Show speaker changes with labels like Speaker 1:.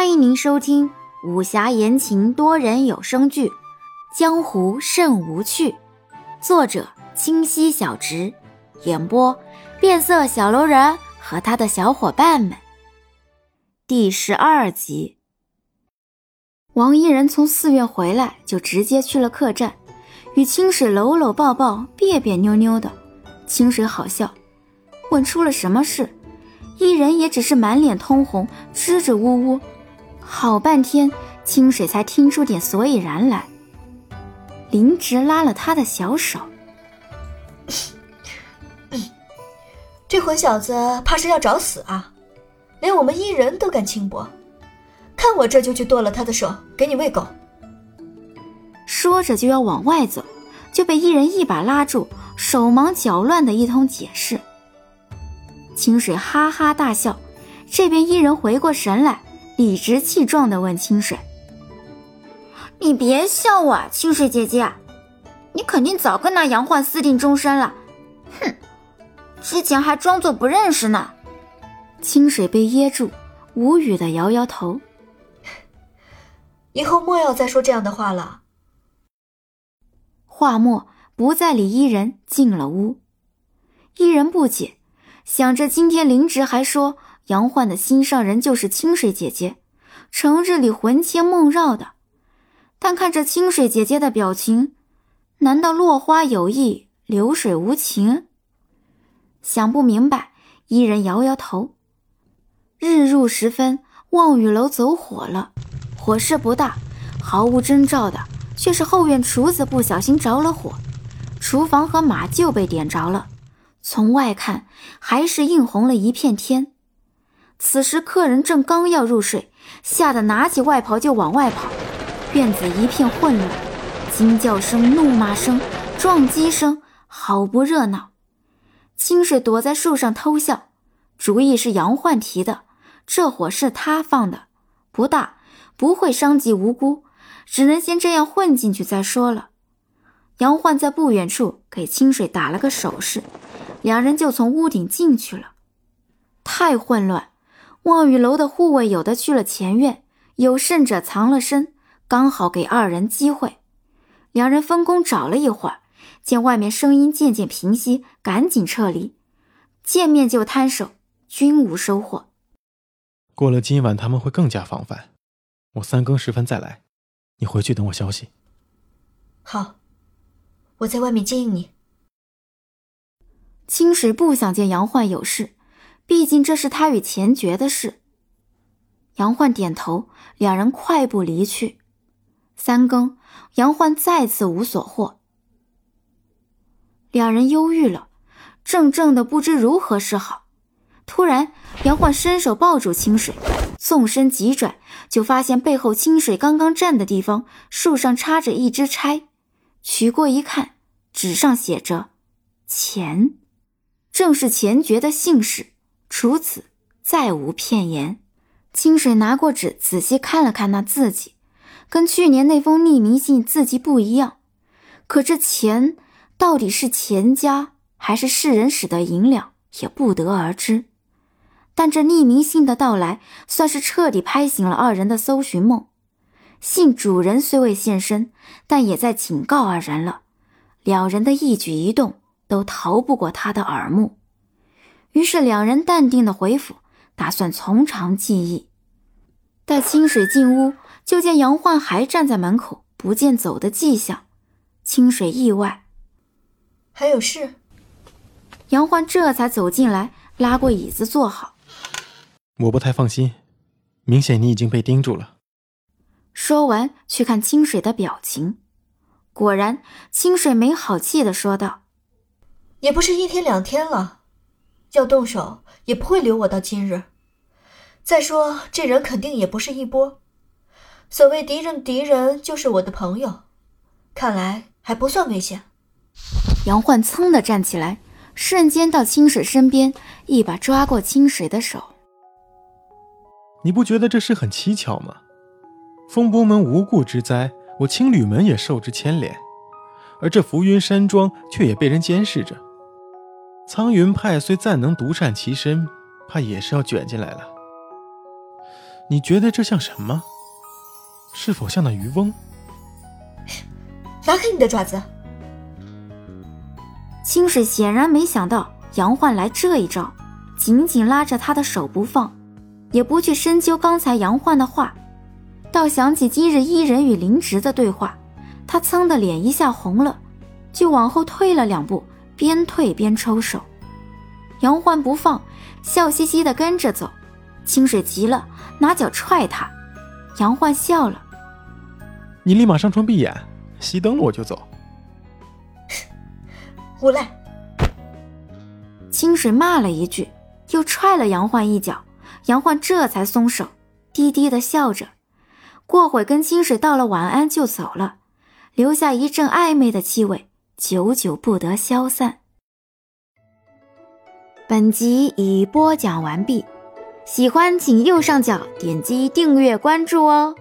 Speaker 1: 欢迎您收听武侠言情多人有声剧《江湖甚无趣》，作者清溪小直，演播变色小楼人和他的小伙伴们。第十二集，王一人从寺院回来，就直接去了客栈，与清水搂搂抱抱，别别扭扭的。清水好笑，问出了什么事。一人也只是满脸通红，支支吾吾，好半天，清水才听出点所以然来。林直拉了他的小手，
Speaker 2: 这混小子怕是要找死啊！连我们伊人都敢轻薄，看我这就去剁了他的手，给你喂狗。
Speaker 1: 说着就要往外走，就被伊人一把拉住，手忙脚乱的一通解释。清水哈哈大笑，这边伊人回过神来，理直气壮地问清水：“你别笑我，清水姐姐，你肯定早跟那杨焕私定终身了。哼，之前还装作不认识呢。”清水被噎住，无语地摇摇头：“
Speaker 2: 以后莫要再说这样的话了。”
Speaker 1: 话末，不再理伊人，进了屋。伊人不解。想着今天林植还说杨焕的心上人就是清水姐姐，成日里魂牵梦绕的，但看着清水姐姐的表情，难道落花有意，流水无情？想不明白，伊人摇摇头。日入时分，望雨楼走火了，火势不大，毫无征兆的，却是后院厨子不小心着了火，厨房和马厩被点着了。从外看，还是映红了一片天。此时客人正刚要入睡，吓得拿起外袍就往外跑，院子一片混乱，惊叫声、怒骂声、撞击声，好不热闹。清水躲在树上偷笑，主意是杨焕提的，这火是他放的，不大，不会伤及无辜，只能先这样混进去再说了。杨焕在不远处给清水打了个手势。两人就从屋顶进去了，太混乱。望雨楼的护卫有的去了前院，有甚者藏了身，刚好给二人机会。两人分工找了一会儿，见外面声音渐渐平息，赶紧撤离。见面就摊手，均无收获。
Speaker 3: 过了今晚，他们会更加防范。我三更时分再来，你回去等我消息。
Speaker 2: 好，我在外面接应你。
Speaker 1: 清水不想见杨焕有事，毕竟这是他与钱爵的事。杨焕点头，两人快步离去。三更，杨焕再次无所获，两人忧郁了，怔怔的不知如何是好。突然，杨焕伸手抱住清水，纵身急转，就发现背后清水刚刚站的地方，树上插着一支钗，取过一看，纸上写着“钱”。正是钱爵的姓氏，除此再无片言。清水拿过纸，仔细看了看那字迹，跟去年那封匿名信字迹不一样。可这钱到底是钱家还是世人使的银两，也不得而知。但这匿名信的到来，算是彻底拍醒了二人的搜寻梦。信主人虽未现身，但也在警告二人了。两人的一举一动。都逃不过他的耳目，于是两人淡定的回府，打算从长计议。待清水进屋，就见杨焕还站在门口，不见走的迹象。清水意外，
Speaker 2: 还有事。
Speaker 1: 杨焕这才走进来，拉过椅子坐好。
Speaker 3: 我不太放心，明显你已经被盯住了。
Speaker 1: 说完，去看清水的表情，果然，清水没好气的说道。
Speaker 2: 也不是一天两天了，要动手也不会留我到今日。再说这人肯定也不是一波，所谓敌人敌人就是我的朋友，看来还不算危险。
Speaker 1: 杨焕噌的站起来，瞬间到清水身边，一把抓过清水的手。
Speaker 3: 你不觉得这事很蹊跷吗？风波门无故之灾，我青旅门也受之牵连，而这浮云山庄却也被人监视着。苍云派虽暂能独善其身，怕也是要卷进来了。你觉得这像什么？是否像那渔翁？
Speaker 2: 拿开你的爪子！
Speaker 1: 清水显然没想到杨焕来这一招，紧紧拉着他的手不放，也不去深究刚才杨焕的话，倒想起今日伊人与林植的对话，他噌的脸一下红了，就往后退了两步，边退边抽手。杨焕不放，笑嘻嘻的跟着走。清水急了，拿脚踹他。杨焕笑了：“
Speaker 3: 你立马上床闭眼，熄灯了我就走。”
Speaker 2: 无赖！
Speaker 1: 清水骂了一句，又踹了杨焕一脚。杨焕这才松手，低低的笑着。过会跟清水道了晚安就走了，留下一阵暧昧的气味，久久不得消散。本集已播讲完毕，喜欢请右上角点击订阅关注哦。